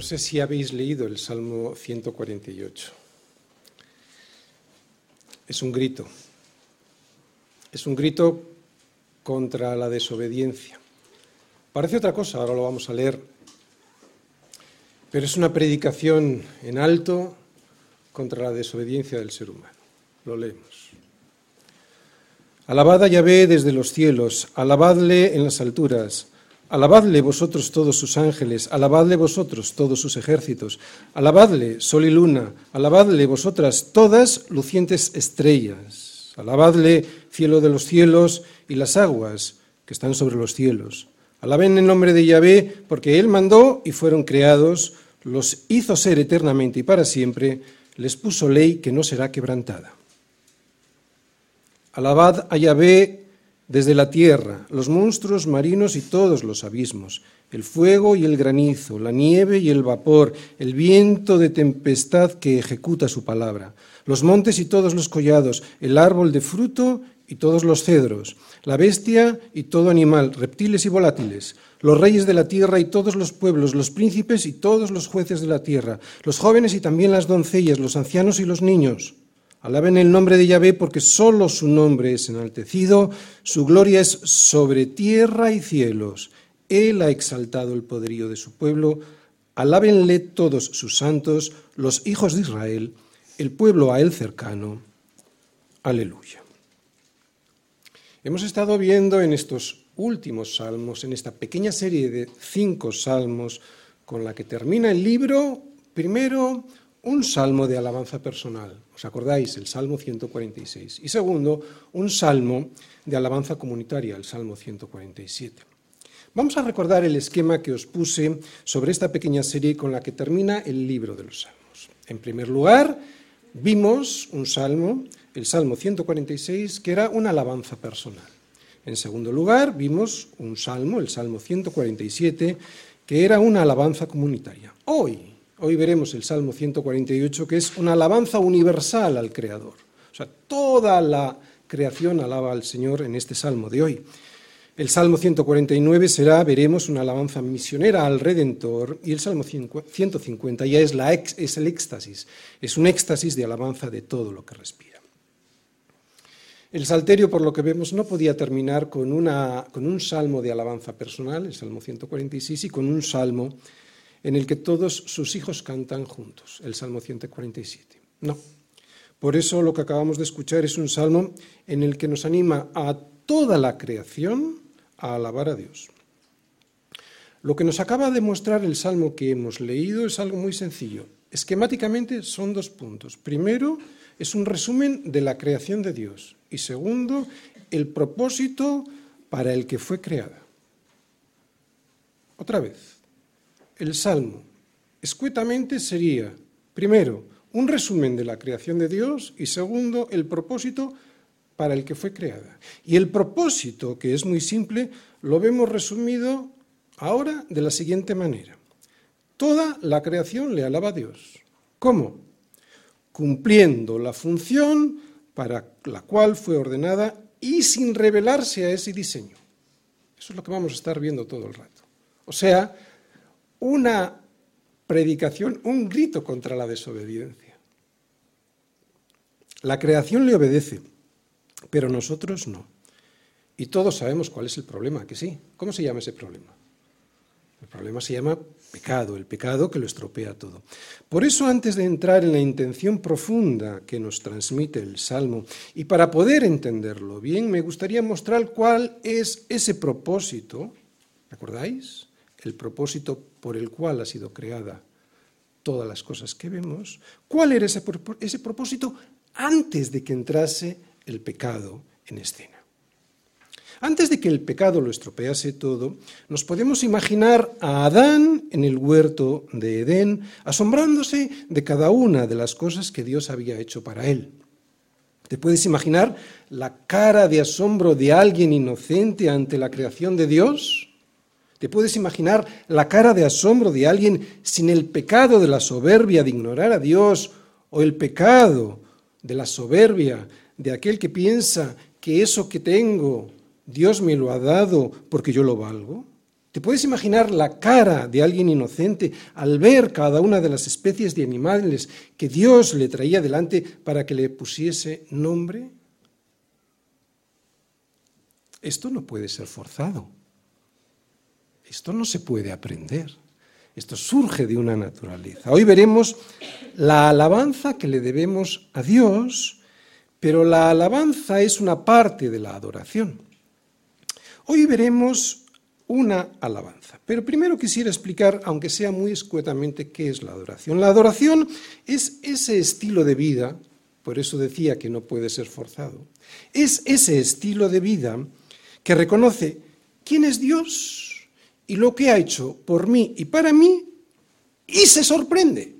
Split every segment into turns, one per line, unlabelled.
No sé si habéis leído el Salmo 148. Es un grito. Es un grito contra la desobediencia. Parece otra cosa, ahora lo vamos a leer. Pero es una predicación en alto contra la desobediencia del ser humano. Lo leemos. Alabad a Yahvé desde los cielos, alabadle en las alturas Alabadle vosotros todos sus ángeles, alabadle vosotros todos sus ejércitos, alabadle sol y luna, alabadle vosotras todas lucientes estrellas, alabadle cielo de los cielos y las aguas que están sobre los cielos. Alaben el nombre de Yahvé, porque Él mandó y fueron creados, los hizo ser eternamente y para siempre, les puso ley que no será quebrantada. Alabad a Yahvé desde la tierra, los monstruos marinos y todos los abismos, el fuego y el granizo, la nieve y el vapor, el viento de tempestad que ejecuta su palabra, los montes y todos los collados, el árbol de fruto y todos los cedros, la bestia y todo animal, reptiles y volátiles, los reyes de la tierra y todos los pueblos, los príncipes y todos los jueces de la tierra, los jóvenes y también las doncellas, los ancianos y los niños Alaben el nombre de Yahvé porque solo su nombre es enaltecido, su gloria es sobre tierra y cielos. Él ha exaltado el poderío de su pueblo. Alábenle todos sus santos, los hijos de Israel, el pueblo a él cercano. Aleluya. Hemos estado viendo en estos últimos salmos, en esta pequeña serie de cinco salmos, con la que termina el libro, primero un salmo de alabanza personal, ¿os acordáis? El Salmo 146. Y segundo, un salmo de alabanza comunitaria, el Salmo 147. Vamos a recordar el esquema que os puse sobre esta pequeña serie con la que termina el libro de los salmos. En primer lugar, vimos un salmo, el Salmo 146, que era una alabanza personal. En segundo lugar, vimos un salmo, el Salmo 147, que era una alabanza comunitaria. Hoy Hoy veremos el Salmo 148, que es una alabanza universal al Creador. O sea, toda la creación alaba al Señor en este Salmo de hoy. El Salmo 149 será, veremos, una alabanza misionera al Redentor y el Salmo 150 ya es, la el éxtasis, es un éxtasis de alabanza de todo lo que respira. El Salterio, por lo que vemos, no podía terminar con, con un salmo de alabanza personal, el Salmo 146, y con un salmo en el que todos sus hijos cantan juntos, el Salmo 147. No. Por eso lo que acabamos de escuchar es un salmo en el que nos anima a toda la creación a alabar a Dios. Lo que nos acaba de mostrar el salmo que hemos leído es algo muy sencillo. Esquemáticamente son dos puntos. Primero, es un resumen de la creación de Dios. Y segundo, el propósito para el que fue creada. Otra vez, el Salmo escuetamente sería, primero, un resumen de la creación de Dios y segundo, el propósito para el que fue creada. Y el propósito, que es muy simple, lo vemos resumido ahora de la siguiente manera. Toda la creación le alaba a Dios. ¿Cómo? Cumpliendo la función para la cual fue ordenada y sin revelarse a ese diseño. Eso es lo que vamos a estar viendo todo el rato. O sea, una predicación, un grito contra la desobediencia. La creación le obedece, pero nosotros no. Y todos sabemos cuál es el problema, que sí. ¿Cómo se llama ese problema? El problema se llama pecado, el pecado que lo estropea todo. Por eso, antes de entrar en la intención profunda que nos transmite el Salmo, y para poder entenderlo bien, me gustaría mostrar cuál es ese propósito, ¿recordáis? el propósito por el cual ha sido creada todas las cosas que vemos, ¿cuál era ese, ese propósito antes de que entrase el pecado en escena? Antes de que el pecado lo estropease todo, nos podemos imaginar a Adán en el huerto de Edén, asombrándose de cada una de las cosas que Dios había hecho para él. ¿Te puedes imaginar la cara de asombro de alguien inocente ante la creación de Dios? ¿Te puedes imaginar la cara de asombro de alguien sin el pecado de la soberbia de ignorar a Dios o el pecado de la soberbia de aquel que piensa que eso que tengo Dios me lo ha dado porque yo lo valgo? ¿Te puedes imaginar la cara de alguien inocente al ver cada una de las especies de animales que Dios le traía delante para que le pusiese nombre? Esto no puede ser forzado. Esto no se puede aprender. Esto surge de una naturaleza. Hoy veremos la alabanza que le debemos a Dios, pero la alabanza es una parte de la adoración. Hoy veremos una alabanza. Pero primero quisiera explicar, aunque sea muy escuetamente, qué es la adoración. La adoración es ese estilo de vida, por eso decía que no puede ser forzado, es ese estilo de vida que reconoce quién es Dios y lo que ha hecho por mí y para mí y se sorprende.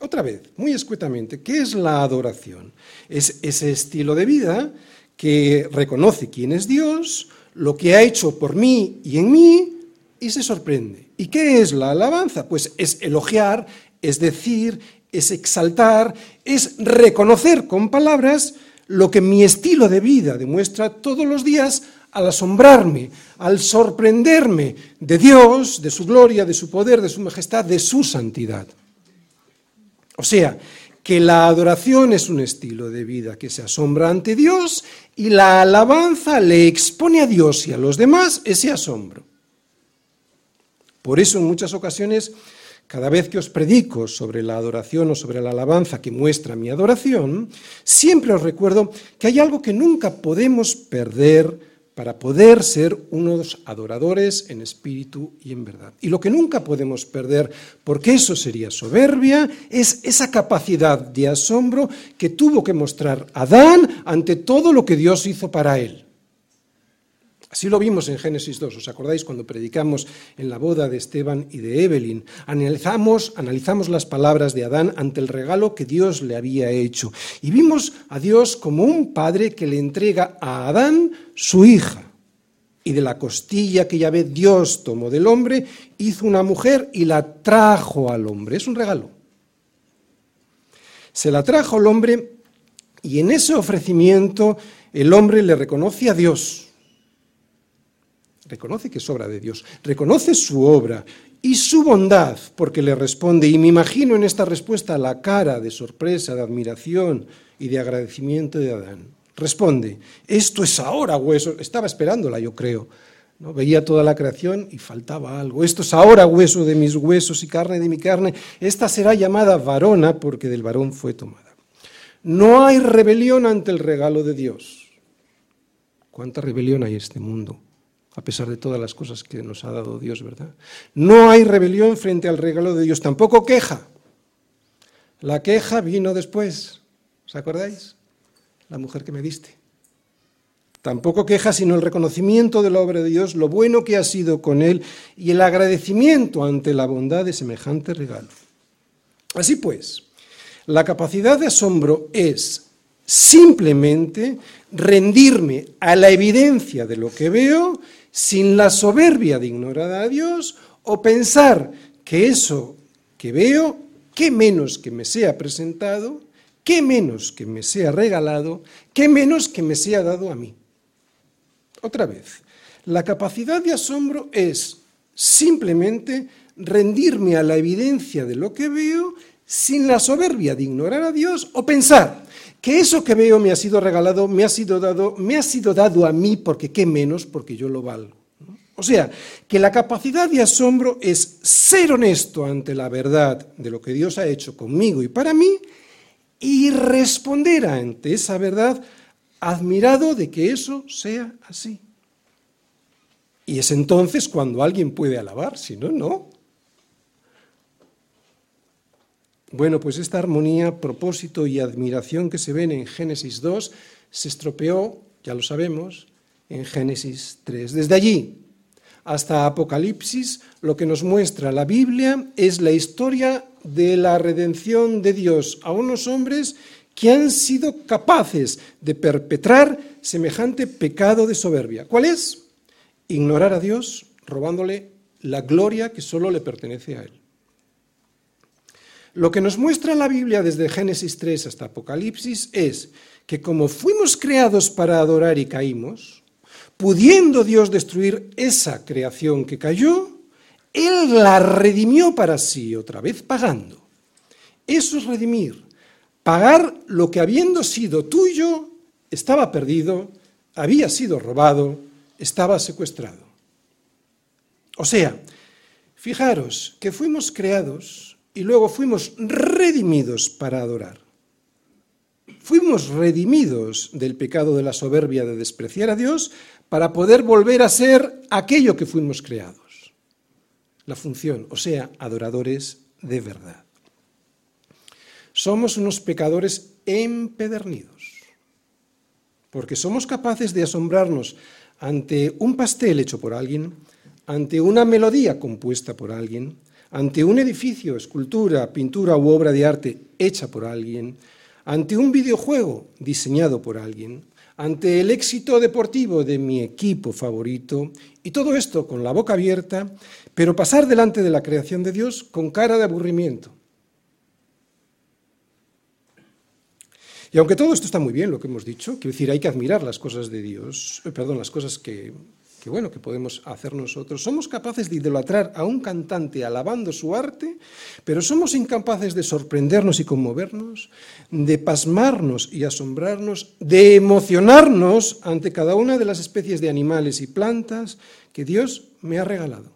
Otra vez, muy escuetamente, ¿qué es la adoración? Es ese estilo de vida que reconoce quién es Dios, lo que ha hecho por mí y en mí y se sorprende. ¿Y qué es la alabanza? Pues es elogiar, es decir, es exaltar, es reconocer con palabras lo que mi estilo de vida demuestra todos los días al asombrarme, al sorprenderme de Dios, de su gloria, de su poder, de su majestad, de su santidad. O sea, que la adoración es un estilo de vida que se asombra ante Dios y la alabanza le expone a Dios y a los demás ese asombro. Por eso en muchas ocasiones, cada vez que os predico sobre la adoración o sobre la alabanza que muestra mi adoración, siempre os recuerdo que hay algo que nunca podemos perder para poder ser unos adoradores en espíritu y en verdad. Y lo que nunca podemos perder, porque eso sería soberbia, es esa capacidad de asombro que tuvo que mostrar Adán ante todo lo que Dios hizo para él. Así lo vimos en Génesis 2, ¿os acordáis cuando predicamos en la boda de Esteban y de Evelyn? Analizamos, analizamos las palabras de Adán ante el regalo que Dios le había hecho y vimos a Dios como un padre que le entrega a Adán su hija. Y de la costilla que ya ve Dios tomó del hombre, hizo una mujer y la trajo al hombre. Es un regalo. Se la trajo al hombre y en ese ofrecimiento el hombre le reconoce a Dios reconoce que es obra de Dios, reconoce su obra y su bondad, porque le responde, y me imagino en esta respuesta la cara de sorpresa, de admiración y de agradecimiento de Adán. Responde, esto es ahora hueso, estaba esperándola yo creo, ¿no? veía toda la creación y faltaba algo, esto es ahora hueso de mis huesos y carne de mi carne, esta será llamada varona porque del varón fue tomada. No hay rebelión ante el regalo de Dios. ¿Cuánta rebelión hay en este mundo? A pesar de todas las cosas que nos ha dado Dios, ¿verdad? No hay rebelión frente al regalo de Dios, tampoco queja. La queja vino después, ¿os acordáis? La mujer que me diste. Tampoco queja sino el reconocimiento de la obra de Dios, lo bueno que ha sido con él y el agradecimiento ante la bondad de semejante regalo. Así pues, la capacidad de asombro es simplemente rendirme a la evidencia de lo que veo sin la soberbia de ignorar a Dios o pensar que eso que veo, qué menos que me sea presentado, qué menos que me sea regalado, qué menos que me sea dado a mí. Otra vez, la capacidad de asombro es simplemente rendirme a la evidencia de lo que veo sin la soberbia de ignorar a Dios o pensar que eso que veo me ha sido regalado, me ha sido dado, me ha sido dado a mí porque qué menos, porque yo lo valgo. O sea, que la capacidad de asombro es ser honesto ante la verdad de lo que Dios ha hecho conmigo y para mí y responder ante esa verdad admirado de que eso sea así. Y es entonces cuando alguien puede alabar, si no, no. Bueno, pues esta armonía, propósito y admiración que se ven en Génesis 2 se estropeó, ya lo sabemos, en Génesis 3. Desde allí hasta Apocalipsis, lo que nos muestra la Biblia es la historia de la redención de Dios a unos hombres que han sido capaces de perpetrar semejante pecado de soberbia. ¿Cuál es? Ignorar a Dios robándole la gloria que solo le pertenece a Él. Lo que nos muestra la Biblia desde Génesis 3 hasta Apocalipsis es que como fuimos creados para adorar y caímos, pudiendo Dios destruir esa creación que cayó, Él la redimió para sí, otra vez pagando. Eso es redimir, pagar lo que habiendo sido tuyo, estaba perdido, había sido robado, estaba secuestrado. O sea, fijaros que fuimos creados y luego fuimos redimidos para adorar. Fuimos redimidos del pecado de la soberbia de despreciar a Dios para poder volver a ser aquello que fuimos creados. La función, o sea, adoradores de verdad. Somos unos pecadores empedernidos, porque somos capaces de asombrarnos ante un pastel hecho por alguien, ante una melodía compuesta por alguien, ante un edificio, escultura, pintura u obra de arte hecha por alguien, ante un videojuego diseñado por alguien, ante el éxito deportivo de mi equipo favorito, y todo esto con la boca abierta, pero pasar delante de la creación de Dios con cara de aburrimiento. Y aunque todo esto está muy bien, lo que hemos dicho, quiero decir, hay que admirar las cosas de Dios, eh, perdón, las cosas que, que bueno, que podemos hacer nosotros. Somos capaces de idolatrar a un cantante alabando su arte, pero somos incapaces de sorprendernos y conmovernos, de pasmarnos y asombrarnos, de emocionarnos ante cada una de las especies de animales y plantas que Dios me ha regalado.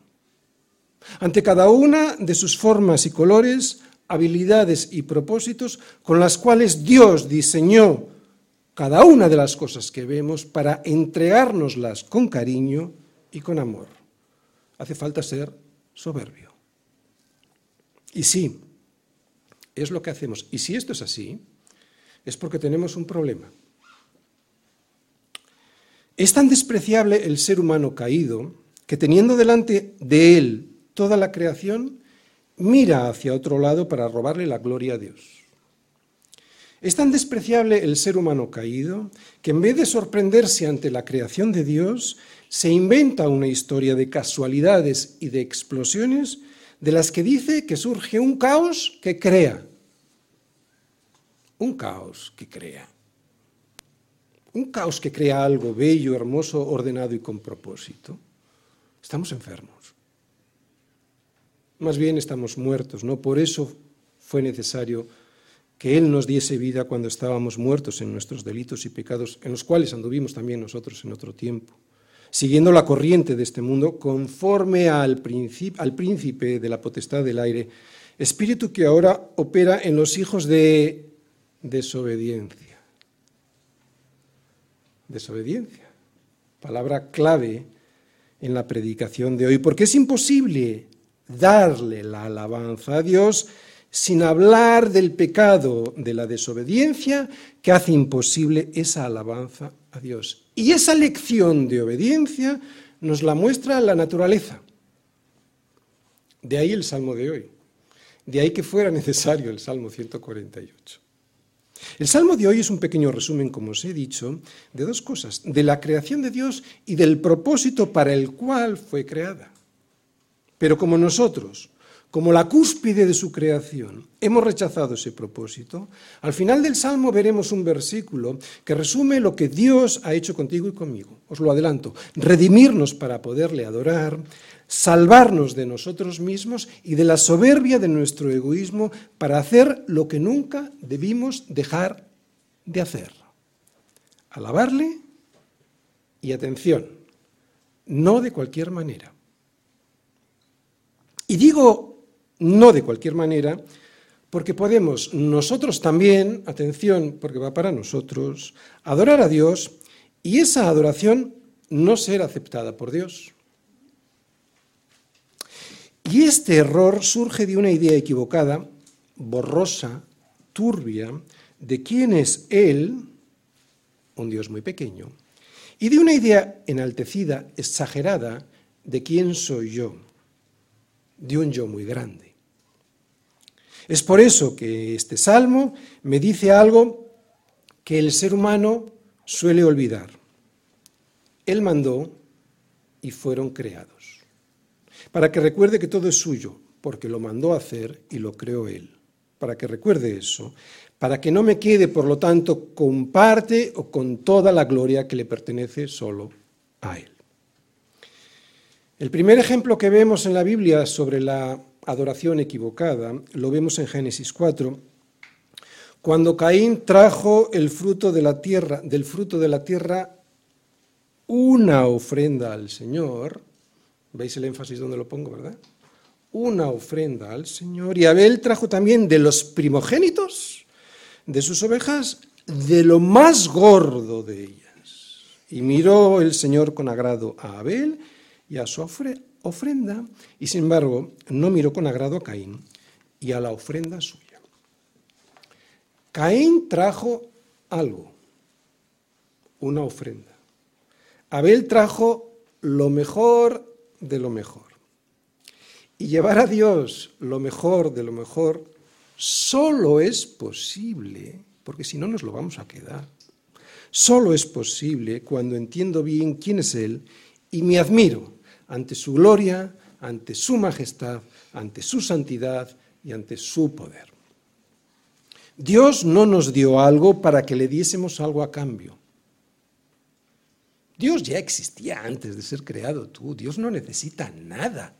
Ante cada una de sus formas y colores, habilidades y propósitos con las cuales Dios diseñó cada una de las cosas que vemos para entregárnoslas con cariño y con amor. Hace falta ser soberbio. Y sí, es lo que hacemos. Y si esto es así, es porque tenemos un problema. Es tan despreciable el ser humano caído que teniendo delante de él toda la creación, mira hacia otro lado para robarle la gloria a Dios. Es tan despreciable el ser humano caído que en vez de sorprenderse ante la creación de Dios, se inventa una historia de casualidades y de explosiones de las que dice que surge un caos que crea. Un caos que crea. Un caos que crea algo bello, hermoso, ordenado y con propósito. Estamos enfermos. Más bien estamos muertos, ¿no? Por eso fue necesario que Él nos diese vida cuando estábamos muertos en nuestros delitos y pecados, en los cuales anduvimos también nosotros en otro tiempo, siguiendo la corriente de este mundo conforme al, al príncipe de la potestad del aire, espíritu que ahora opera en los hijos de desobediencia. Desobediencia, palabra clave en la predicación de hoy, porque es imposible darle la alabanza a Dios sin hablar del pecado de la desobediencia que hace imposible esa alabanza a Dios. Y esa lección de obediencia nos la muestra la naturaleza. De ahí el salmo de hoy. De ahí que fuera necesario el salmo 148. El salmo de hoy es un pequeño resumen, como os he dicho, de dos cosas, de la creación de Dios y del propósito para el cual fue creada. Pero como nosotros, como la cúspide de su creación, hemos rechazado ese propósito, al final del Salmo veremos un versículo que resume lo que Dios ha hecho contigo y conmigo. Os lo adelanto, redimirnos para poderle adorar, salvarnos de nosotros mismos y de la soberbia de nuestro egoísmo para hacer lo que nunca debimos dejar de hacer. Alabarle y atención, no de cualquier manera. Y digo no de cualquier manera, porque podemos nosotros también, atención, porque va para nosotros, adorar a Dios y esa adoración no ser aceptada por Dios. Y este error surge de una idea equivocada, borrosa, turbia, de quién es Él, un Dios muy pequeño, y de una idea enaltecida, exagerada, de quién soy yo de un yo muy grande. Es por eso que este salmo me dice algo que el ser humano suele olvidar. Él mandó y fueron creados. Para que recuerde que todo es suyo, porque lo mandó a hacer y lo creó Él. Para que recuerde eso, para que no me quede, por lo tanto, con parte o con toda la gloria que le pertenece solo a Él. El primer ejemplo que vemos en la Biblia sobre la adoración equivocada lo vemos en Génesis 4, cuando Caín trajo el fruto de la tierra, del fruto de la tierra una ofrenda al Señor, ¿veis el énfasis donde lo pongo, verdad? Una ofrenda al Señor, y Abel trajo también de los primogénitos de sus ovejas, de lo más gordo de ellas. Y miró el Señor con agrado a Abel y a su ofrenda, y sin embargo no miró con agrado a Caín y a la ofrenda suya. Caín trajo algo, una ofrenda. Abel trajo lo mejor de lo mejor. Y llevar a Dios lo mejor de lo mejor solo es posible, porque si no nos lo vamos a quedar, solo es posible cuando entiendo bien quién es Él y me admiro ante su gloria, ante su majestad, ante su santidad y ante su poder. Dios no nos dio algo para que le diésemos algo a cambio. Dios ya existía antes de ser creado tú. Dios no necesita nada.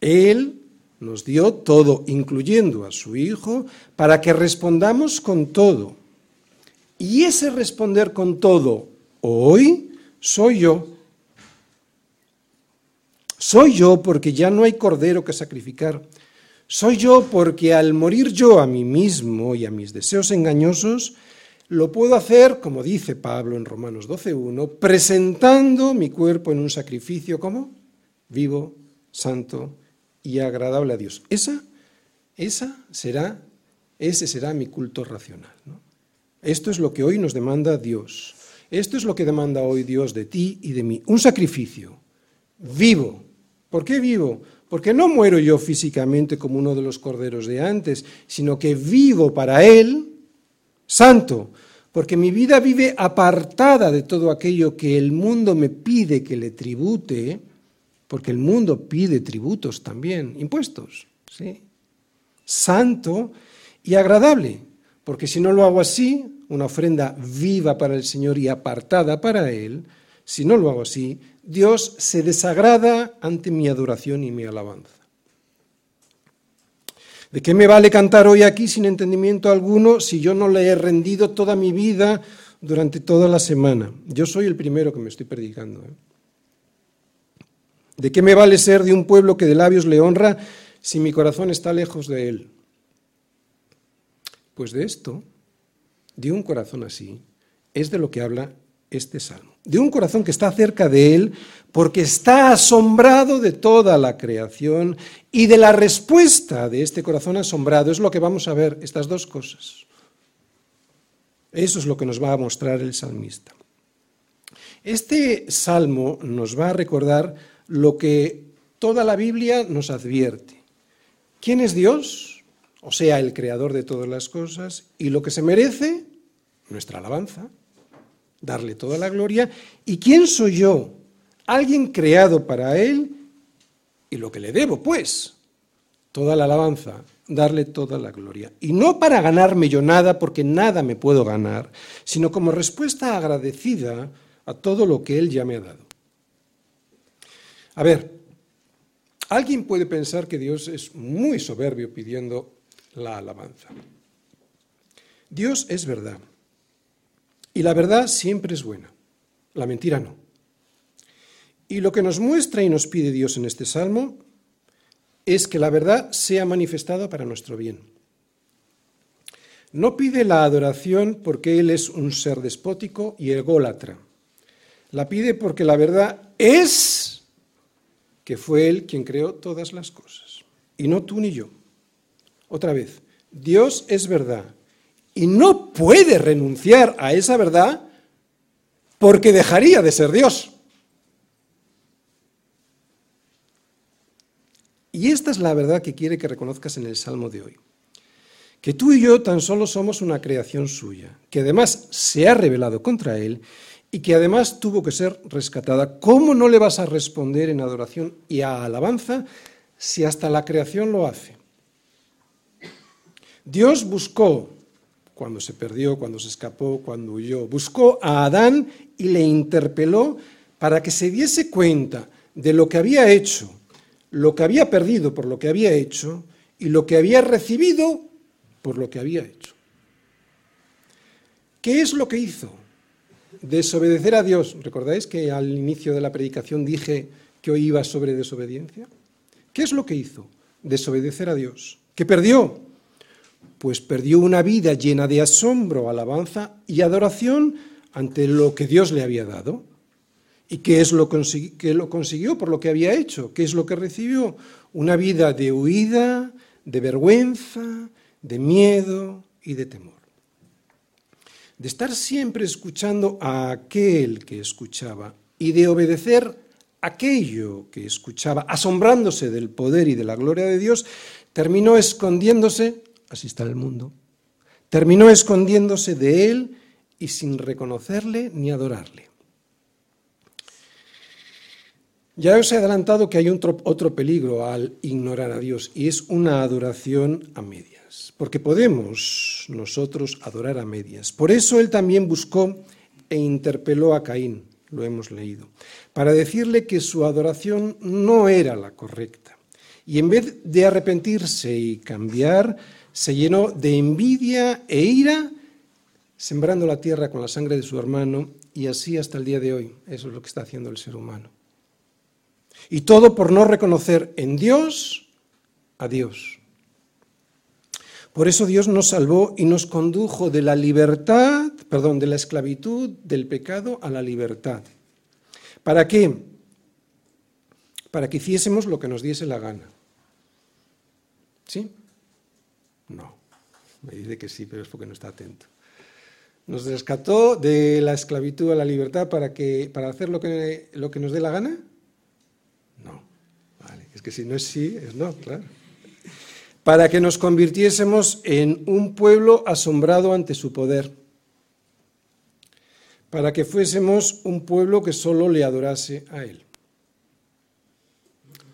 Él nos dio todo, incluyendo a su Hijo, para que respondamos con todo. Y ese responder con todo hoy soy yo. Soy yo porque ya no hay cordero que sacrificar. Soy yo porque al morir yo a mí mismo y a mis deseos engañosos, lo puedo hacer, como dice Pablo en Romanos 12.1, presentando mi cuerpo en un sacrificio como vivo, santo y agradable a Dios. Esa, esa será, ese será mi culto racional. Esto es lo que hoy nos demanda Dios. Esto es lo que demanda hoy Dios de ti y de mí. Un sacrificio vivo. ¿Por qué vivo? Porque no muero yo físicamente como uno de los corderos de antes, sino que vivo para Él santo, porque mi vida vive apartada de todo aquello que el mundo me pide que le tribute, porque el mundo pide tributos también, impuestos, ¿sí? Santo y agradable, porque si no lo hago así, una ofrenda viva para el Señor y apartada para Él, si no lo hago así, Dios se desagrada ante mi adoración y mi alabanza. ¿De qué me vale cantar hoy aquí sin entendimiento alguno si yo no le he rendido toda mi vida durante toda la semana? Yo soy el primero que me estoy predicando. ¿eh? ¿De qué me vale ser de un pueblo que de labios le honra si mi corazón está lejos de él? Pues de esto, de un corazón así, es de lo que habla este salmo. De un corazón que está cerca de Él porque está asombrado de toda la creación y de la respuesta de este corazón asombrado es lo que vamos a ver, estas dos cosas. Eso es lo que nos va a mostrar el salmista. Este salmo nos va a recordar lo que toda la Biblia nos advierte. ¿Quién es Dios? O sea, el creador de todas las cosas y lo que se merece, nuestra alabanza darle toda la gloria. ¿Y quién soy yo? Alguien creado para Él y lo que le debo, pues, toda la alabanza, darle toda la gloria. Y no para ganarme yo nada, porque nada me puedo ganar, sino como respuesta agradecida a todo lo que Él ya me ha dado. A ver, alguien puede pensar que Dios es muy soberbio pidiendo la alabanza. Dios es verdad. Y la verdad siempre es buena, la mentira no. Y lo que nos muestra y nos pide Dios en este salmo es que la verdad sea manifestada para nuestro bien. No pide la adoración porque Él es un ser despótico y ególatra. La pide porque la verdad es que fue Él quien creó todas las cosas, y no tú ni yo. Otra vez, Dios es verdad, y no puede renunciar a esa verdad porque dejaría de ser Dios. Y esta es la verdad que quiere que reconozcas en el Salmo de hoy. Que tú y yo tan solo somos una creación suya, que además se ha rebelado contra él y que además tuvo que ser rescatada. ¿Cómo no le vas a responder en adoración y a alabanza si hasta la creación lo hace? Dios buscó cuando se perdió, cuando se escapó, cuando huyó. Buscó a Adán y le interpeló para que se diese cuenta de lo que había hecho, lo que había perdido por lo que había hecho y lo que había recibido por lo que había hecho. ¿Qué es lo que hizo? Desobedecer a Dios. ¿Recordáis que al inicio de la predicación dije que hoy iba sobre desobediencia? ¿Qué es lo que hizo? Desobedecer a Dios. ¿Qué perdió? Pues perdió una vida llena de asombro, alabanza y adoración ante lo que Dios le había dado. ¿Y qué es lo, que lo consiguió por lo que había hecho? ¿Qué es lo que recibió? Una vida de huida, de vergüenza, de miedo y de temor de estar siempre escuchando a aquel que escuchaba y de obedecer aquello que escuchaba, asombrándose del poder y de la gloria de Dios, terminó escondiéndose, así está el mundo, terminó escondiéndose de él y sin reconocerle ni adorarle. Ya os he adelantado que hay otro, peligro al ignorar a Dios y es una adoración a media porque podemos nosotros adorar a medias. Por eso él también buscó e interpeló a Caín, lo hemos leído, para decirle que su adoración no era la correcta. Y en vez de arrepentirse y cambiar, se llenó de envidia e ira, sembrando la tierra con la sangre de su hermano, y así hasta el día de hoy. Eso es lo que está haciendo el ser humano. Y todo por no reconocer en Dios a Dios. Por eso Dios nos salvó y nos condujo de la libertad, perdón, de la esclavitud del pecado a la libertad. ¿Para qué? Para que hiciésemos lo que nos diese la gana. ¿Sí? No. Me dice que sí, pero es porque no está atento. Nos rescató de la esclavitud a la libertad para, que, para hacer lo que, lo que nos dé la gana. No. Vale. Es que si no es sí, es no, claro para que nos convirtiésemos en un pueblo asombrado ante su poder, para que fuésemos un pueblo que solo le adorase a Él.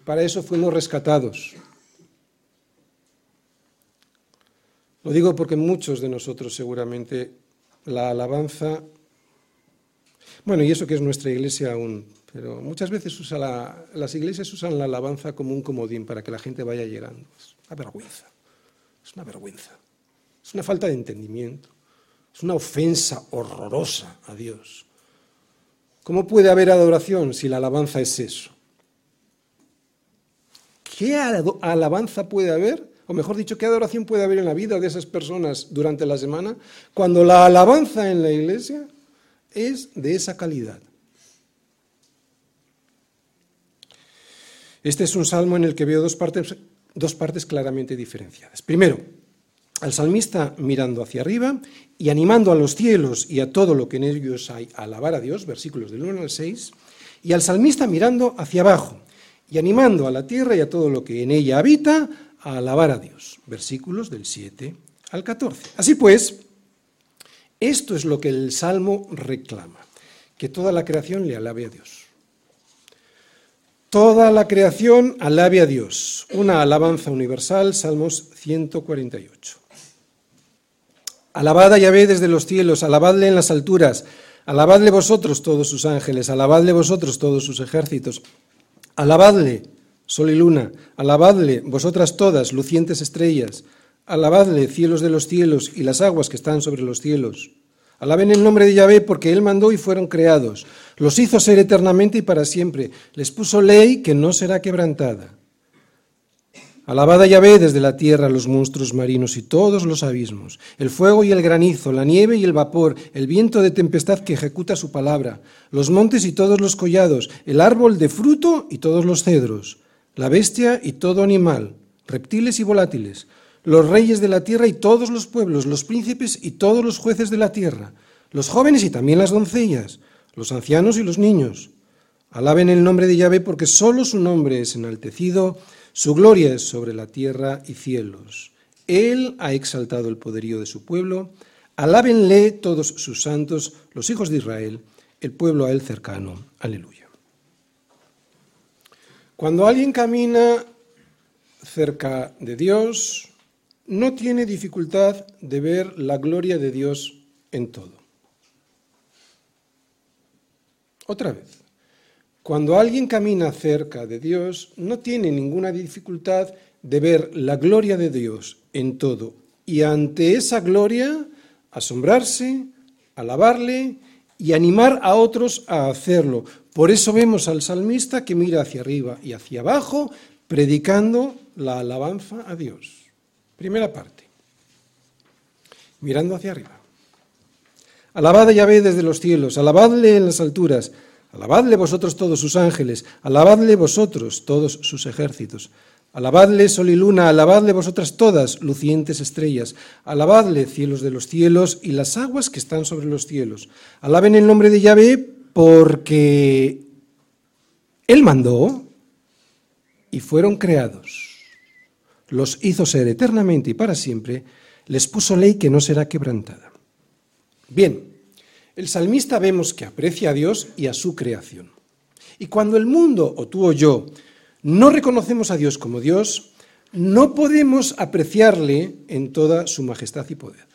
Para eso fuimos rescatados. Lo digo porque muchos de nosotros seguramente la alabanza, bueno, y eso que es nuestra iglesia aún, pero muchas veces las iglesias usan la alabanza como un comodín para que la gente vaya llegando una vergüenza. Es una vergüenza. Es una falta de entendimiento. Es una ofensa horrorosa a Dios. ¿Cómo puede haber adoración si la alabanza es eso? ¿Qué alabanza puede haber? O mejor dicho, ¿qué adoración puede haber en la vida de esas personas durante la semana cuando la alabanza en la iglesia es de esa calidad? Este es un salmo en el que veo dos partes claramente diferenciadas. Primero, al salmista mirando hacia arriba y animando a los cielos y a todo lo que en ellos hay a alabar a Dios, versículos del 1 al 6, y al salmista mirando hacia abajo y animando a la tierra y a todo lo que en ella habita a alabar a Dios, versículos del 7 al 14. Así pues, esto es lo que el Salmo reclama, que toda la creación le alabe a Dios. Toda la creación alabe a Dios. Una alabanza universal, Salmos 148. Alabad a Yahvé desde los cielos, alabadle en las alturas, alabadle vosotros todos sus ángeles, alabadle vosotros todos sus ejércitos, alabadle, sol y luna, alabadle vosotras todas, lucientes estrellas, alabadle, cielos de los cielos y las aguas que están sobre los cielos. Alaben el nombre de Yahvé porque Él mandó y fueron creados. Los hizo ser eternamente y para siempre. Les puso ley que no será quebrantada. Alabad a Yahvé desde la tierra los monstruos marinos y todos los abismos, el fuego y el granizo, la nieve y el vapor, el viento de tempestad que ejecuta su palabra, los montes y todos los collados, el árbol de fruto y todos los cedros, la bestia y todo animal, reptiles y volátiles, los reyes de la tierra y todos los pueblos, los príncipes y todos los jueces de la tierra, los jóvenes y también las doncellas, los ancianos y los niños. Alaben el nombre de Yahvé porque solo su nombre es enaltecido, su gloria es sobre la tierra y cielos. Él ha exaltado el poderío de su pueblo. Alábenle todos sus santos, los hijos de Israel, el pueblo a él cercano. Aleluya. Cuando alguien camina cerca de Dios, no tiene dificultad de ver la gloria de Dios en todo. Otra vez, cuando alguien camina cerca de Dios, no tiene ninguna dificultad de ver la gloria de Dios en todo y ante esa gloria asombrarse, alabarle y animar a otros a hacerlo. Por eso vemos al salmista que mira hacia arriba y hacia abajo, predicando la alabanza a Dios. Primera parte, mirando hacia arriba. Alabad a Yahvé desde los cielos, alabadle en las alturas, alabadle vosotros todos sus ángeles, alabadle vosotros todos sus ejércitos. Alabadle sol y luna, alabadle vosotras todas, lucientes estrellas, alabadle cielos de los cielos y las aguas que están sobre los cielos. Alaben el nombre de Yahvé porque Él mandó y fueron creados. Los hizo ser eternamente y para siempre, les puso ley que no será quebrantada. Bien, el salmista vemos que aprecia a Dios y a su creación. Y cuando el mundo, o tú o yo, no reconocemos a Dios como Dios, no podemos apreciarle en toda su majestad y poder.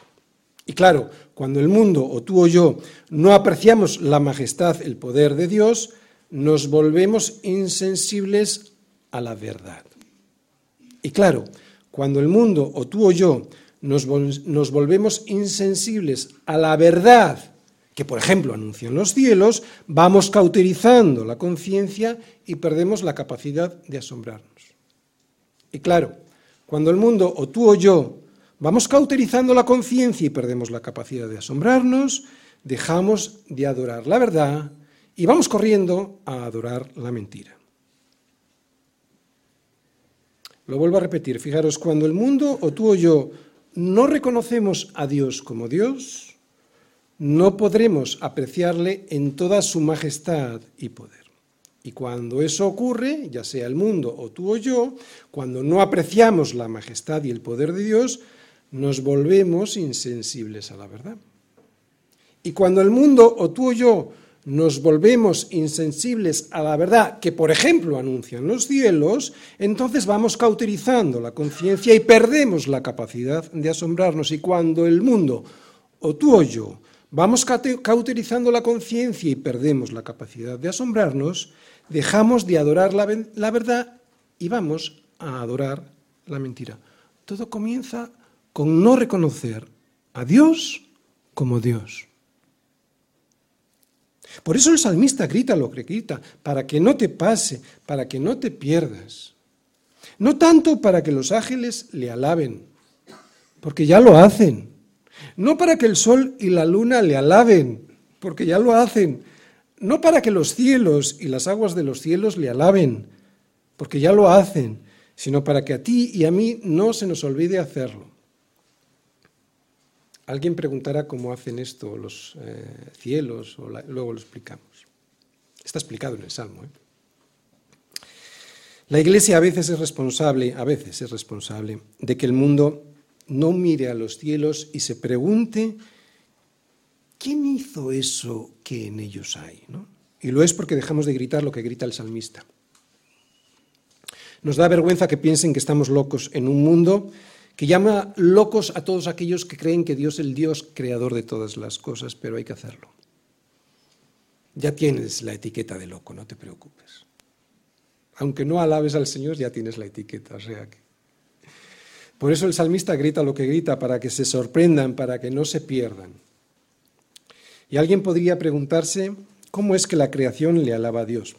Y claro, cuando el mundo, o tú o yo, no apreciamos la majestad, el poder de Dios, nos volvemos insensibles a la verdad. Y claro, cuando el mundo, o tú o yo, nos, volvemos insensibles a la verdad que por ejemplo anuncian los cielos, vamos cauterizando la conciencia y perdemos la capacidad de asombrarnos. Y claro, cuando el mundo, o tú o yo, vamos cauterizando la conciencia y perdemos la capacidad de asombrarnos, dejamos de adorar la verdad y vamos corriendo a adorar la mentira. Lo vuelvo a repetir, fijaros, cuando el mundo, o tú o yo, no reconocemos a Dios como Dios, no podremos apreciarle en toda su majestad y poder. Y cuando eso ocurre, ya sea el mundo o tú o yo, cuando no apreciamos la majestad y el poder de Dios, nos volvemos insensibles a la verdad. Y cuando el mundo o tú o yo nos volvemos insensibles a la verdad que, por ejemplo, anuncian los cielos, entonces vamos cauterizando la conciencia y perdemos la capacidad de asombrarnos. Y cuando el mundo o tú o yo vamos cauterizando la conciencia y perdemos la capacidad de asombrarnos, dejamos de adorar la, la, verdad y vamos a adorar la mentira. Todo comienza con no reconocer a Dios como Dios. Por eso el salmista grita lo que grita, para que no te pase, para que no te pierdas. No tanto para que los ángeles le alaben, porque ya lo hacen no para que el sol y la luna le alaben, porque ya lo hacen. No para que los cielos y las aguas de los cielos le alaben, porque ya lo hacen, sino para que a ti y a mí no se nos olvide hacerlo. Alguien preguntará cómo hacen esto los eh, cielos, o luego lo explicamos. Está explicado en el Salmo. ¿eh? La Iglesia a veces es responsable, a veces es responsable de que el mundo no mire a los cielos y se pregunte, ¿quién hizo eso que en ellos hay? Y lo es porque dejamos de gritar lo que grita el salmista. Nos da vergüenza que piensen que estamos locos en un mundo que llama locos a todos aquellos que creen que Dios es el Dios creador de todas las cosas, pero hay que hacerlo. Ya tienes la etiqueta de loco, no te preocupes. Aunque no alabes al Señor, ya tienes la etiqueta, o sea que por eso el salmista grita lo que grita, para que se sorprendan, para que no se pierdan. Y alguien podría preguntarse, ¿cómo es que la creación le alaba a Dios?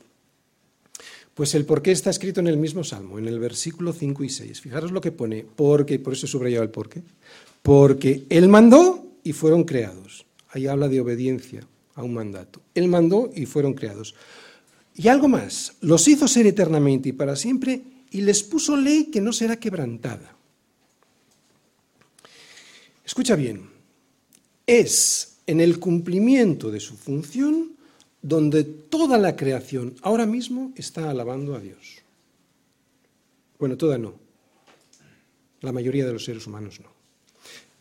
Pues el por qué está escrito en el mismo salmo, en el versículo 5 y 6. Fijaros lo que pone, porque, por eso he subrayado el por qué. Porque Él mandó y fueron creados. Ahí habla de obediencia a un mandato. Él mandó y fueron creados. Y algo más, los hizo ser eternamente y para siempre y les puso ley que no será quebrantada. Escucha bien, es en el cumplimiento de su función donde toda la creación ahora mismo está alabando a Dios. Bueno, toda no. La mayoría de los seres humanos no.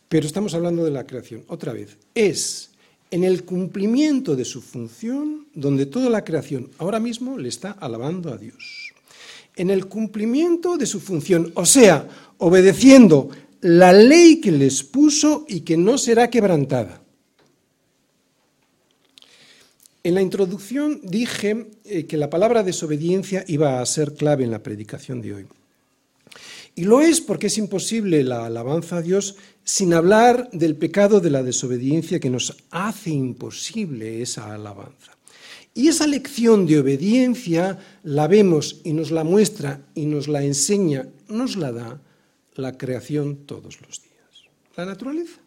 Pero estamos hablando de la creación. Otra vez, es en el cumplimiento de su función donde toda la creación ahora mismo le está alabando a Dios. En el cumplimiento de su función, o sea, obedeciendo la ley que les puso y que no será quebrantada. En la introducción dije eh, que la palabra desobediencia iba a ser clave en la predicación de hoy. Y lo es porque es imposible la alabanza a Dios sin hablar del pecado de la desobediencia que nos hace imposible esa alabanza. Y esa lección de obediencia la vemos y nos la muestra y nos la enseña, nos la da la creación todos los días. La naturaleza.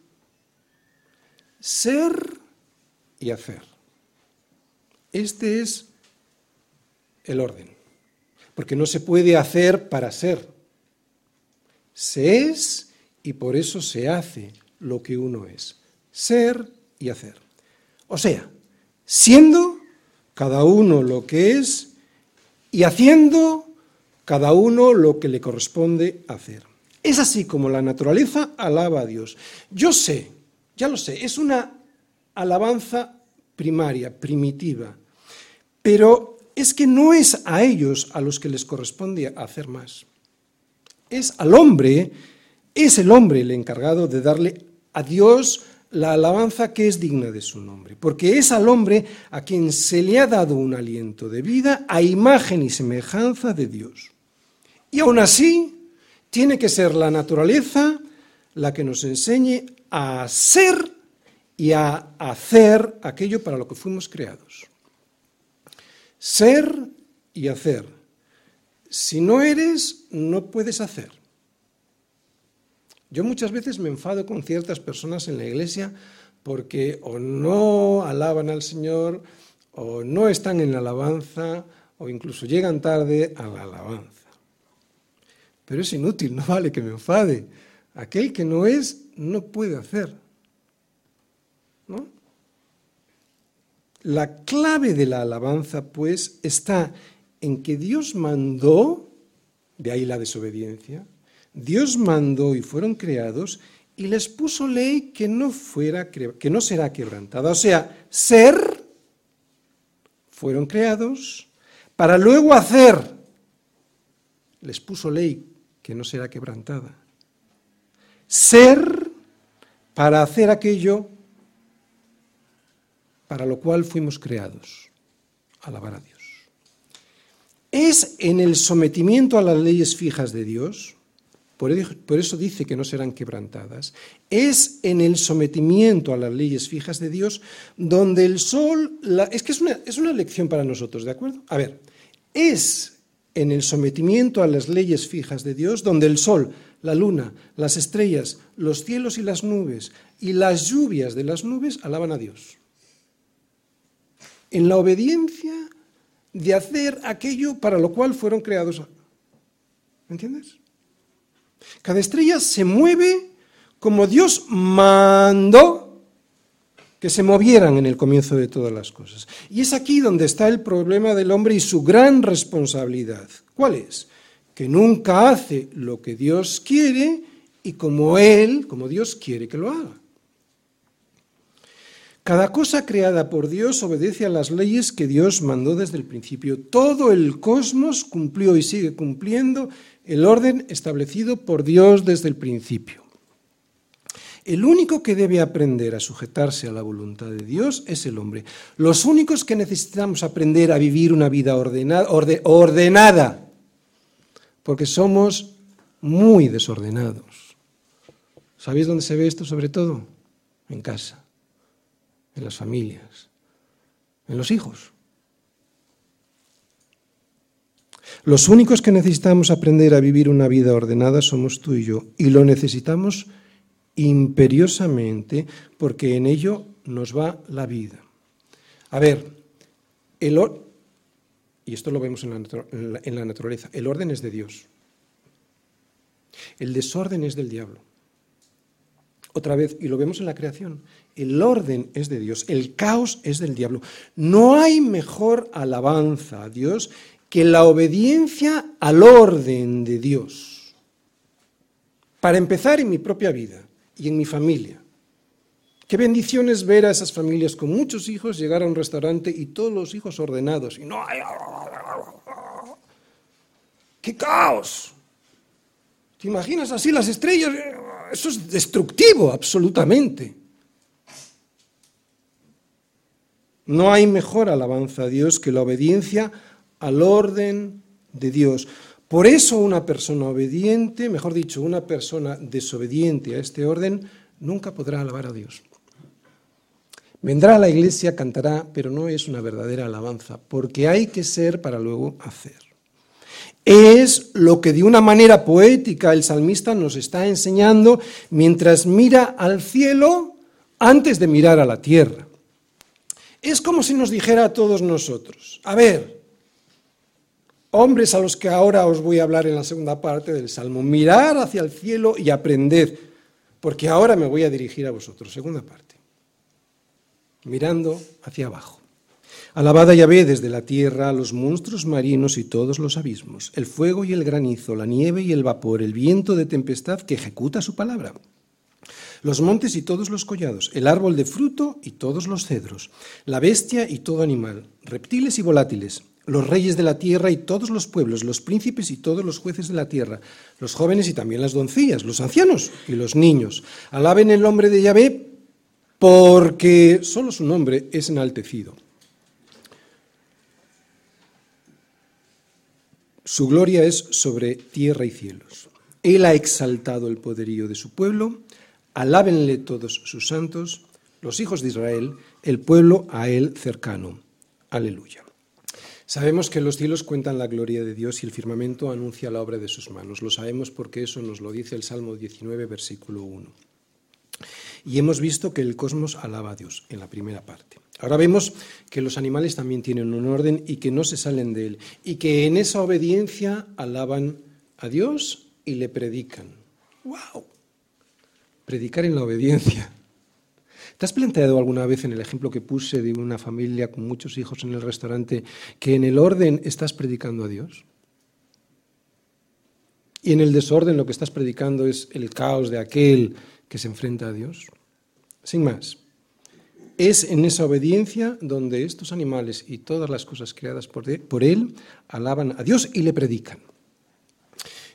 Ser y hacer. Este es el orden. Porque no se puede hacer para ser. Se es y por eso se hace lo que uno es. Ser y hacer. O sea, siendo cada uno lo que es y haciendo cada uno lo que le corresponde hacer. Es así como la naturaleza alaba a Dios. Yo sé, ya lo sé, es una alabanza primaria, primitiva, pero es que no es a ellos a los que les corresponde hacer más. Es al hombre, es el hombre el encargado de darle a Dios la alabanza que es digna de su nombre, porque es al hombre a quien se le ha dado un aliento de vida a imagen y semejanza de Dios. Y aún así, tiene que ser la naturaleza la que nos enseñe a ser y a hacer aquello para lo que fuimos creados. Ser y hacer. Si no eres, no puedes hacer. Yo muchas veces me enfado con ciertas personas en la iglesia porque o no alaban al Señor, o no están en la alabanza, o incluso llegan tarde a la alabanza. Pero es inútil, no vale que me enfade. Aquel que no es, no puede hacer. ¿No? La clave de la alabanza, pues, está en que Dios mandó, de ahí la desobediencia, Dios mandó y fueron creados y les puso ley que no, fuera, que no será quebrantada. O sea, ser, fueron creados, para luego hacer, les puso ley que no será quebrantada. Ser, para hacer aquello para lo cual fuimos creados. Alabar a Dios. Es en el sometimiento a las leyes fijas de Dios por eso dice que no serán quebrantadas. Es en el sometimiento a las leyes fijas de Dios donde el sol... es que es una, es una lección para nosotros, ¿de acuerdo? A ver, es en el sometimiento a las leyes fijas de Dios donde el sol, la luna, las estrellas, los cielos y las nubes y las lluvias de las nubes alaban a Dios. En la obediencia de hacer aquello para lo cual fueron creados. ¿Me entiendes? Cada estrella se mueve como Dios mandó que se movieran en el comienzo de todas las cosas. Y es aquí donde está el problema del hombre y su gran responsabilidad. ¿Cuál es? Que nunca hace lo que Dios quiere y como Él, como Dios quiere que lo haga. Cada cosa creada por Dios obedece a las leyes que Dios mandó desde el principio. Todo el cosmos cumplió y sigue cumpliendo el orden establecido por Dios desde el principio. El único que debe aprender a sujetarse a la voluntad de Dios es el hombre. Los únicos que necesitamos aprender a vivir una vida ordenada, porque somos muy desordenados. ¿Sabéis dónde se ve esto sobre todo? En casa, en las familias, en los hijos. Los únicos que necesitamos aprender a vivir una vida ordenada somos tú y yo, y lo necesitamos imperiosamente porque en ello nos va la vida. A ver, el y esto lo vemos en la, en la naturaleza, el orden es de Dios, el desorden es del diablo. Otra vez, y lo vemos en la creación, el orden es de Dios, el caos es del diablo. No hay mejor alabanza a Dios que la obediencia al orden de Dios. Para empezar en mi propia vida y en mi familia. Qué bendiciones ver a esas familias con muchos hijos llegar a un restaurante y todos los hijos ordenados y no hay... ¡Qué caos! ¿Te imaginas así las estrellas? Eso es destructivo, absolutamente. No hay mejor alabanza a Dios que la obediencia al orden de Dios. Por eso una persona obediente, mejor dicho, una persona desobediente a este orden, nunca podrá alabar a Dios. Vendrá a la iglesia, cantará, pero no es una verdadera alabanza, porque hay que ser para luego hacer. Es lo que de una manera poética el salmista nos está enseñando mientras mira al cielo antes de mirar a la tierra. Es como si nos dijera a todos nosotros, a ver, hombres a los que ahora os voy a hablar en la segunda parte del Salmo, mirar hacia el cielo y aprended, porque ahora me voy a dirigir a vosotros. Segunda parte mirando hacia abajo. Alabada Yahvé desde la tierra, los monstruos marinos y todos los abismos, el fuego y el granizo, la nieve y el vapor, el viento de tempestad que ejecuta su palabra. Los montes y todos los collados, el árbol de fruto y todos los cedros, la bestia y todo animal, reptiles y volátiles, los reyes de la tierra y todos los pueblos, los príncipes y todos los jueces de la tierra, los jóvenes y también las doncellas, los ancianos y los niños. Alaben el nombre de Yahvé porque solo su nombre es enaltecido. Su gloria es sobre tierra y cielos. Él ha exaltado el poderío de su pueblo, alábenle todos sus santos, los hijos de Israel, el pueblo a él cercano. Aleluya. Sabemos que los cielos cuentan la gloria de Dios y el firmamento anuncia la obra de sus manos. Lo sabemos porque eso nos lo dice el Salmo 19, versículo 1. Y hemos visto que el cosmos alaba a Dios en la primera parte. Ahora vemos que los animales también tienen un orden y que no se salen de él. Y que en esa obediencia alaban a Dios y le predican. ¡Wow! Predicar en la obediencia. ¿Te has planteado alguna vez en el ejemplo que puse de una familia con muchos hijos en el restaurante que en el orden estás predicando a Dios? Y en el desorden lo que estás predicando es el caos de aquel que se enfrenta a Dios. Sin más, es en esa obediencia donde estos animales y todas las cosas creadas por Él alaban a Dios y le predican.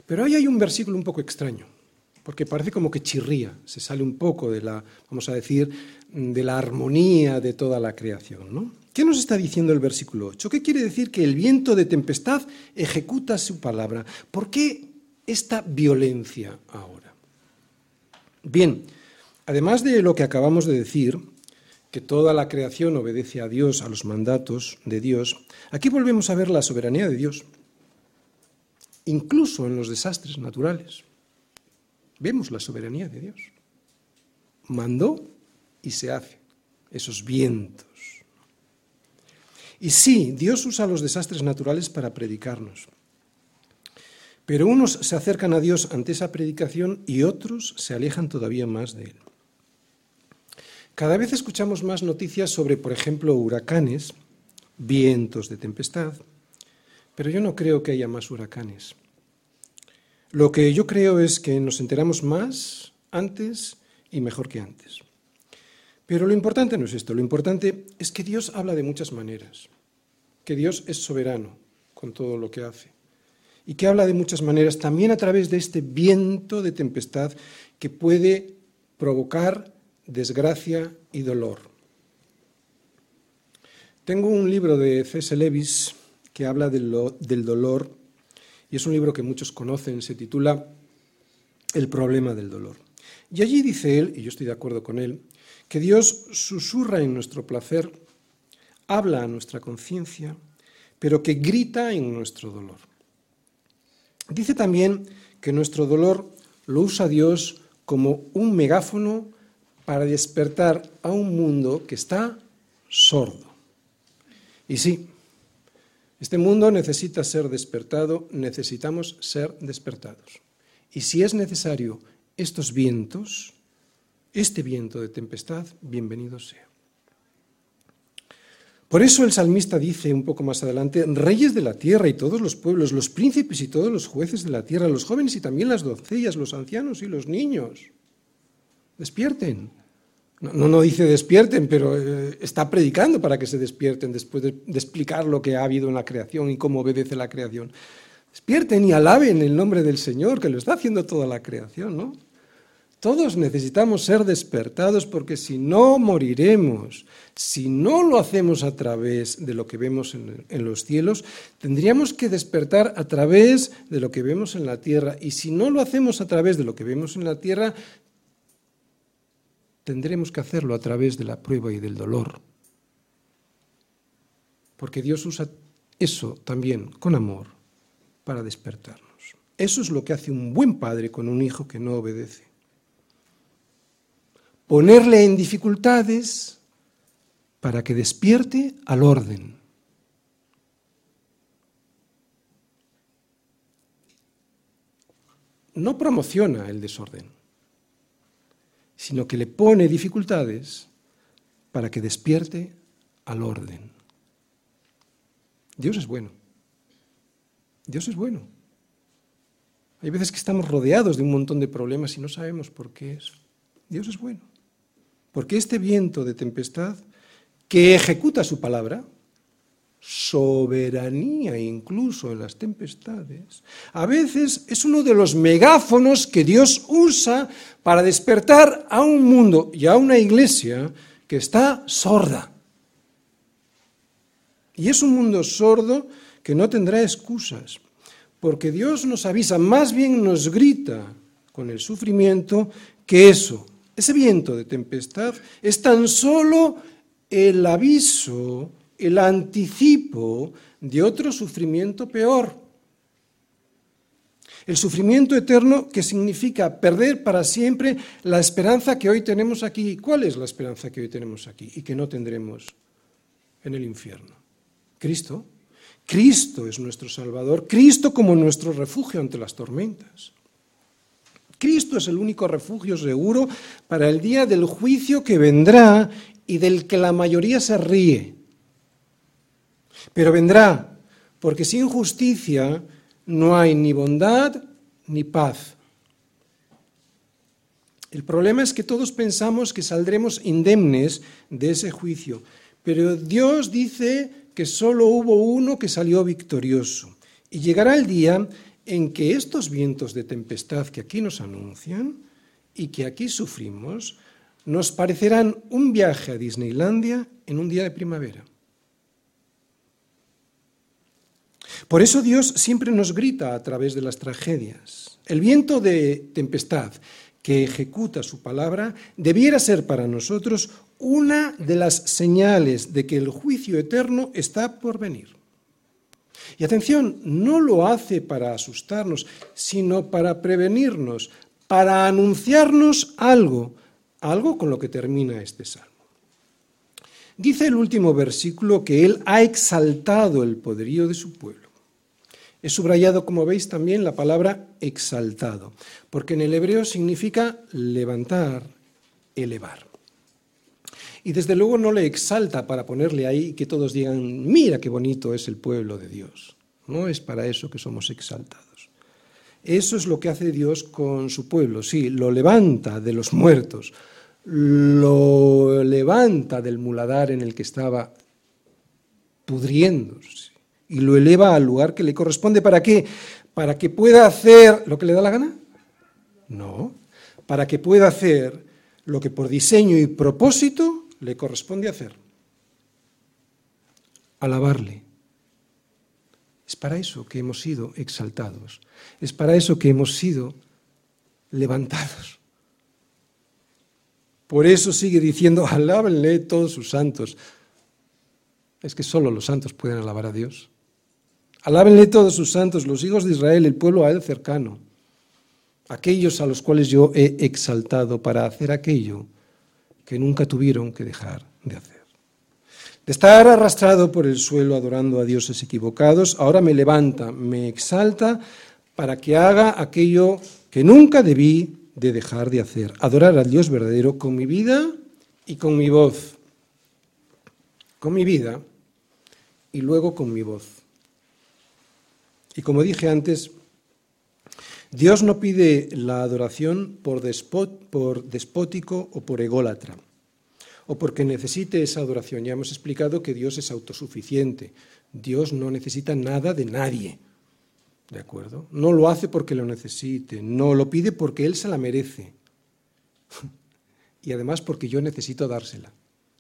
Pero ahí hay un versículo un poco extraño, porque parece como que chirría, se sale un poco de la, vamos a decir, de la armonía de toda la creación. ¿no? ¿Qué nos está diciendo el versículo 8? ¿Qué quiere decir que el viento de tempestad ejecuta su palabra? ¿Por qué esta violencia ahora? Bien, además de lo que acabamos de decir, que toda la creación obedece a Dios, a los mandatos de Dios, aquí volvemos a ver la soberanía de Dios, incluso en los desastres naturales. Vemos la soberanía de Dios. Mandó y se hace esos vientos. Y sí, Dios usa los desastres naturales para predicarnos. Pero unos se acercan a Dios ante esa predicación y otros se alejan todavía más de Él. Cada vez escuchamos más noticias sobre, por ejemplo, huracanes, vientos de tempestad, pero yo no creo que haya más huracanes. Lo que yo creo es que nos enteramos más antes y mejor que antes. Pero lo importante no es esto, lo importante es que Dios habla de muchas maneras, que Dios es soberano con todo lo que hace y que habla de muchas maneras, también a través de este viento de tempestad que puede provocar desgracia y dolor. Tengo un libro de C.S. Lewis que habla del, dolor y es un libro que muchos conocen, se titula El problema del dolor. Y allí dice él, y yo estoy de acuerdo con él, que Dios susurra en nuestro placer, habla a nuestra conciencia, pero que grita en nuestro dolor. Dice también que nuestro dolor lo usa Dios como un megáfono para despertar a un mundo que está sordo. Y sí, este mundo necesita ser despertado, necesitamos ser despertados. Y si es necesario estos vientos, este viento de tempestad, bienvenido sea. Por eso el salmista dice un poco más adelante, reyes de la tierra y todos los pueblos, los príncipes y todos los jueces de la tierra, los jóvenes y también las doncellas, los ancianos y los niños, despierten. No, dice despierten, pero eh, está predicando para que se despierten después de, explicar lo que ha habido en la creación y cómo obedece la creación. Despierten y alaben el nombre del Señor, que lo está haciendo toda la creación. Todos necesitamos ser despertados porque si no moriremos, si no lo hacemos a través de lo que vemos en, los cielos, tendríamos que despertar a través de lo que vemos en la tierra. Y si no lo hacemos a través de lo que vemos en la tierra, tendremos que hacerlo a través de la prueba y del dolor. Porque Dios usa eso también con amor para despertarnos. Eso es lo que hace un buen padre con un hijo que no obedece ponerle en dificultades para que despierte al orden. No promociona el desorden, sino que le pone dificultades para que despierte al orden. Dios es bueno. Dios es bueno. Hay veces que estamos rodeados de un montón de problemas y no sabemos por qué es. Dios es bueno. Porque este viento de tempestad que ejecuta su palabra, soberanía incluso en las tempestades, a veces es uno de los megáfonos que Dios usa para despertar a un mundo y a una iglesia que está sorda. Y es un mundo sordo que no tendrá excusas, porque Dios nos avisa, más bien nos grita con el sufrimiento que eso, ese viento de tempestad es tan solo el aviso, el anticipo de otro sufrimiento peor. El sufrimiento eterno que significa perder para siempre la esperanza que hoy tenemos aquí. ¿Cuál es la esperanza que hoy tenemos aquí y que no tendremos en el infierno? Cristo. Cristo es nuestro Salvador, Cristo como nuestro refugio ante las tormentas. Cristo es el único refugio seguro para el día del juicio que vendrá y del que la mayoría se ríe. Pero vendrá, porque sin justicia no hay ni bondad ni paz. El problema es que todos pensamos que saldremos indemnes de ese juicio, pero Dios dice que solo hubo uno que salió victorioso. Y llegará el día en que estos vientos de tempestad que aquí nos anuncian y que aquí sufrimos nos parecerán un viaje a Disneylandia en un día de primavera. Por eso Dios siempre nos grita a través de las tragedias. El viento de tempestad que ejecuta su palabra debiera ser para nosotros una de las señales de que el juicio eterno está por venir. Y atención, no lo hace para asustarnos, sino para prevenirnos, para anunciarnos algo, algo con lo que termina este salmo. Dice el último versículo que Él ha exaltado el poderío de su pueblo. He subrayado, como veis, también la palabra exaltado, porque en el hebreo significa levantar, elevar. Y desde luego no le exalta para ponerle ahí que todos digan, mira qué bonito es el pueblo de Dios. No es para eso que somos exaltados. Eso es lo que hace Dios con su pueblo. Sí, lo levanta de los muertos, lo levanta del muladar en el que estaba pudriéndose y lo eleva al lugar que le corresponde. ¿Para qué? ¿Para que pueda hacer lo que le da la gana? No, para que pueda hacer lo que por diseño y propósito le corresponde hacer. Alabarle. Es para eso que hemos sido exaltados. Es para eso que hemos sido levantados. Por eso sigue diciendo, alábenle todos sus santos. Es que solo los santos pueden alabar a Dios. Alábenle todos sus santos, los hijos de Israel, el pueblo a él cercano, aquellos a los cuales yo he exaltado para hacer aquello que nunca tuvieron que dejar de hacer. De estar arrastrado por el suelo adorando a dioses equivocados, ahora me levanta, me exalta para que haga aquello que nunca debí de dejar de hacer, adorar al Dios verdadero con mi vida y con mi voz. Con mi vida y luego con mi voz. Y como dije antes, Dios no pide la adoración por, despótico o por ególatra, o porque necesite esa adoración. Ya hemos explicado que Dios es autosuficiente. Dios no necesita nada de nadie. ¿De acuerdo? No lo hace porque lo necesite, no lo pide porque Él se la merece. y además porque yo necesito dársela.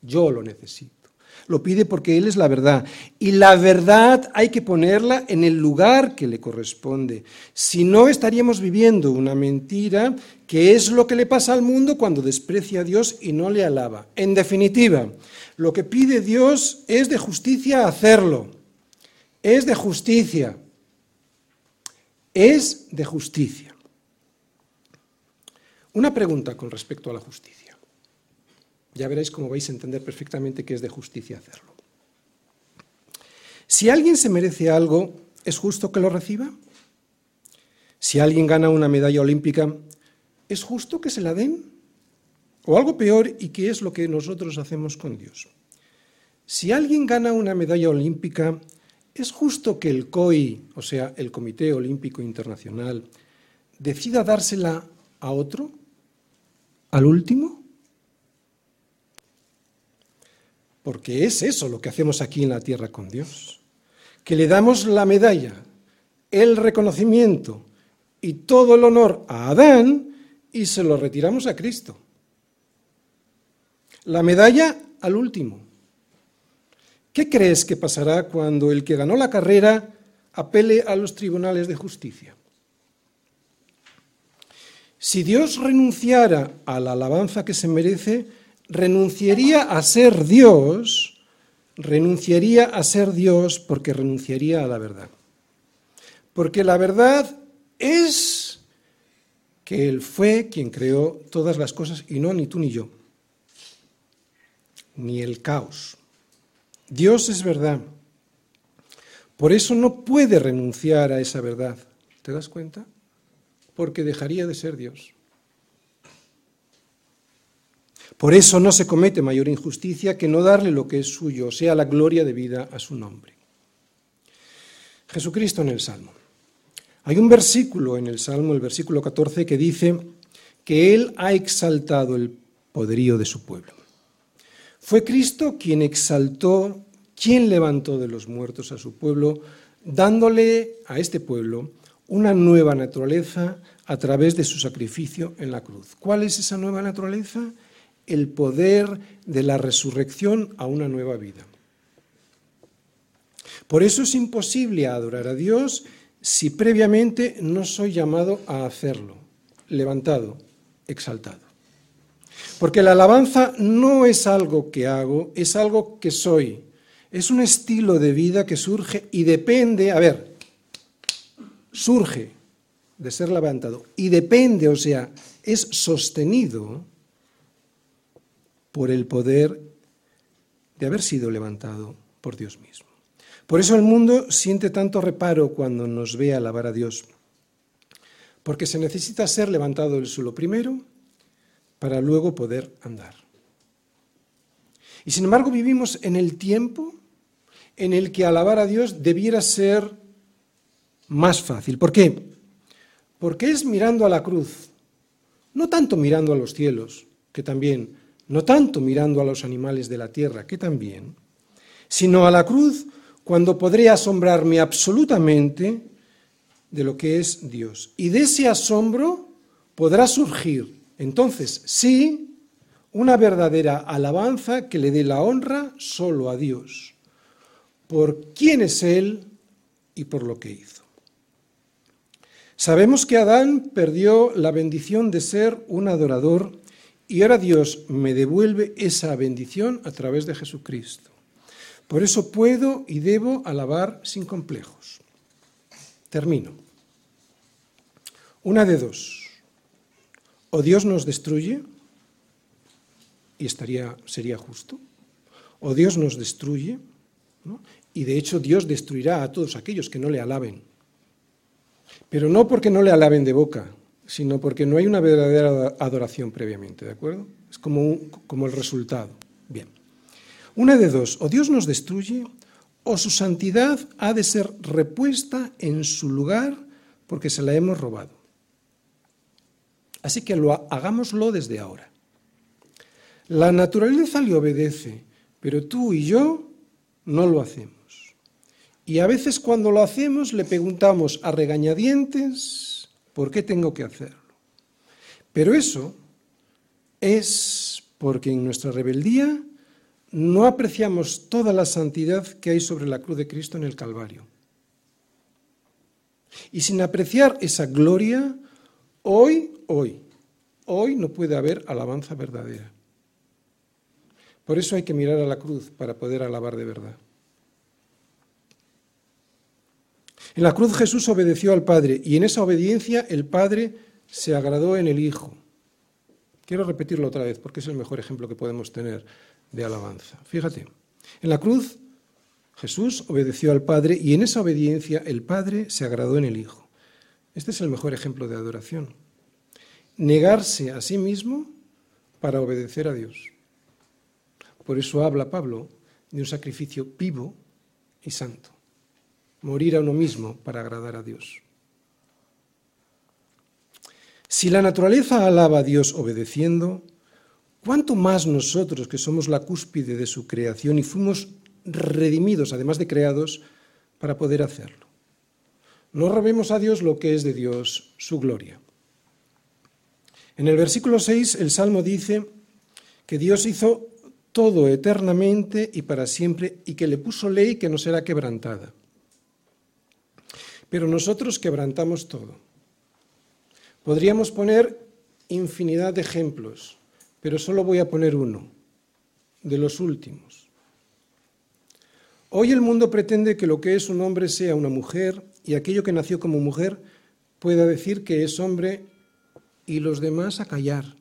Yo lo necesito. Lo pide porque Él es la verdad. Y la verdad hay que ponerla en el lugar que le corresponde. Si no, estaríamos viviendo una mentira que es lo que le pasa al mundo cuando desprecia a Dios y no le alaba. En definitiva, lo que pide Dios es de justicia hacerlo. Es de justicia. Es de justicia. Una pregunta con respecto a la justicia. Ya veréis cómo vais a entender perfectamente que es de justicia hacerlo. Si alguien se merece algo, ¿es justo que lo reciba? Si alguien gana una medalla olímpica, ¿es justo que se la den? O algo peor, ¿y qué es lo que nosotros hacemos con Dios? Si alguien gana una medalla olímpica, ¿es justo que el COI, o sea, el Comité Olímpico Internacional, decida dársela a otro? ¿Al último? Porque es eso lo que hacemos aquí en la tierra con Dios. Que le damos la medalla, el reconocimiento y todo el honor a Adán y se lo retiramos a Cristo. La medalla al último. ¿Qué crees que pasará cuando el que ganó la carrera apele a los tribunales de justicia? Si Dios renunciara a la alabanza que se merece, renunciaría a ser Dios, renunciaría a ser Dios porque renunciaría a la verdad. Porque la verdad es que Él fue quien creó todas las cosas y no ni tú ni yo, ni el caos. Dios es verdad. Por eso no puede renunciar a esa verdad. ¿Te das cuenta? Porque dejaría de ser Dios. Por eso no se comete mayor injusticia que no darle lo que es suyo, sea, la gloria de vida a su nombre. Jesucristo en el Salmo. Hay un versículo en el Salmo, el versículo 14, que dice que Él ha exaltado el poderío de su pueblo. Fue Cristo quien exaltó, quien levantó de los muertos a su pueblo, dándole a este pueblo una nueva naturaleza a través de su sacrificio en la cruz. ¿Cuál es esa nueva naturaleza? El poder de la resurrección a una nueva vida. Por eso es imposible adorar a Dios si previamente no soy llamado a hacerlo, levantado, exaltado. Porque la alabanza no es algo que hago, es algo que soy. Es un estilo de vida que surge y depende, a ver, surge de ser levantado y depende, o sea, es sostenido por el poder de haber sido levantado por Dios mismo. Por eso el mundo siente tanto reparo cuando nos ve alabar a Dios, porque se necesita ser levantado del suelo primero para luego poder andar. Y sin embargo vivimos en el tiempo en el que alabar a Dios debiera ser más fácil. ¿Por qué? Porque es mirando a la cruz, no tanto mirando a los cielos, que también, no tanto mirando a los animales de la tierra, que también, sino a la cruz cuando podré asombrarme absolutamente de lo que es Dios. Y de ese asombro podrá surgir, entonces, sí, una verdadera alabanza que le dé la honra solo a Dios, por quién es Él y por lo que hizo. Sabemos que Adán perdió la bendición de ser un adorador y ahora Dios me devuelve esa bendición a través de Jesucristo. Por eso puedo y debo alabar sin complejos. Termino. Una de dos. O Dios nos destruye, y estaría, sería justo, o Dios nos destruye, y de hecho Dios destruirá a todos aquellos que no le alaben. Pero no porque no le alaben de boca, sino porque no hay una verdadera adoración previamente, ¿de acuerdo? Es como, como el resultado. Bien. Una de dos, o Dios nos destruye, o su santidad ha de ser repuesta en su lugar porque se la hemos robado. Así que lo, hagámoslo desde ahora. La naturaleza le obedece, pero tú y yo no lo hacemos. Y a veces cuando lo hacemos le preguntamos a regañadientes por qué tengo que hacerlo. Pero eso es porque en nuestra rebeldía no apreciamos toda la santidad que hay sobre la cruz de Cristo en el Calvario. Y sin apreciar esa gloria, hoy, hoy, hoy no puede haber alabanza verdadera. Por eso hay que mirar a la cruz para poder alabar de verdad. En la cruz Jesús obedeció al Padre y en esa obediencia el Padre se agradó en el Hijo. Quiero repetirlo otra vez porque es el mejor ejemplo que podemos tener de alabanza. Fíjate, en la cruz Jesús obedeció al Padre y en esa obediencia el Padre se agradó en el Hijo. Este es el mejor ejemplo de adoración. Negarse a sí mismo para obedecer a Dios. Por eso habla Pablo de un sacrificio vivo y santo. Morir a uno mismo para agradar a Dios. Si la naturaleza alaba a Dios obedeciendo, ¿cuánto más nosotros que somos la cúspide de su creación y fuimos redimidos, además de creados, para poder hacerlo? No robemos a Dios lo que es de Dios, su gloria. En el versículo 6 el Salmo dice que Dios hizo todo eternamente y para siempre y que le puso ley que no será quebrantada. Pero nosotros quebrantamos todo. Podríamos poner infinidad de ejemplos, pero solo voy a poner uno, de los últimos. Hoy el mundo pretende que lo que es un hombre sea una mujer y aquello que nació como mujer pueda decir que es hombre y los demás a callar.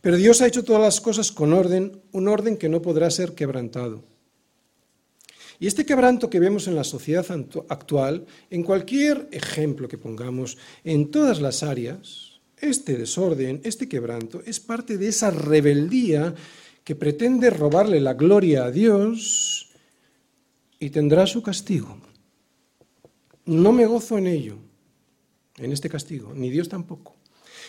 Pero Dios ha hecho todas las cosas con orden, un orden que no podrá ser quebrantado. Y este quebranto que vemos en la sociedad actual, en cualquier ejemplo que pongamos, en todas las áreas, este desorden, este quebranto, es parte de esa rebeldía que pretende robarle la gloria a Dios y tendrá su castigo. No me gozo en ello, en este castigo, ni Dios tampoco.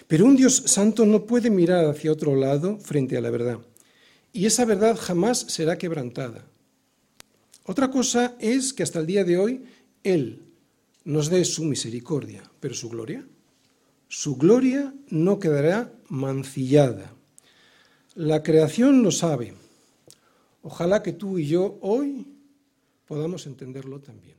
Pero un Dios santo no puede mirar hacia otro lado frente a la verdad. Y esa verdad jamás será quebrantada. Otra cosa es que hasta el día de hoy Él nos dé su misericordia, pero su gloria, su gloria no quedará mancillada. La creación lo sabe. Ojalá que tú y yo hoy podamos entenderlo también.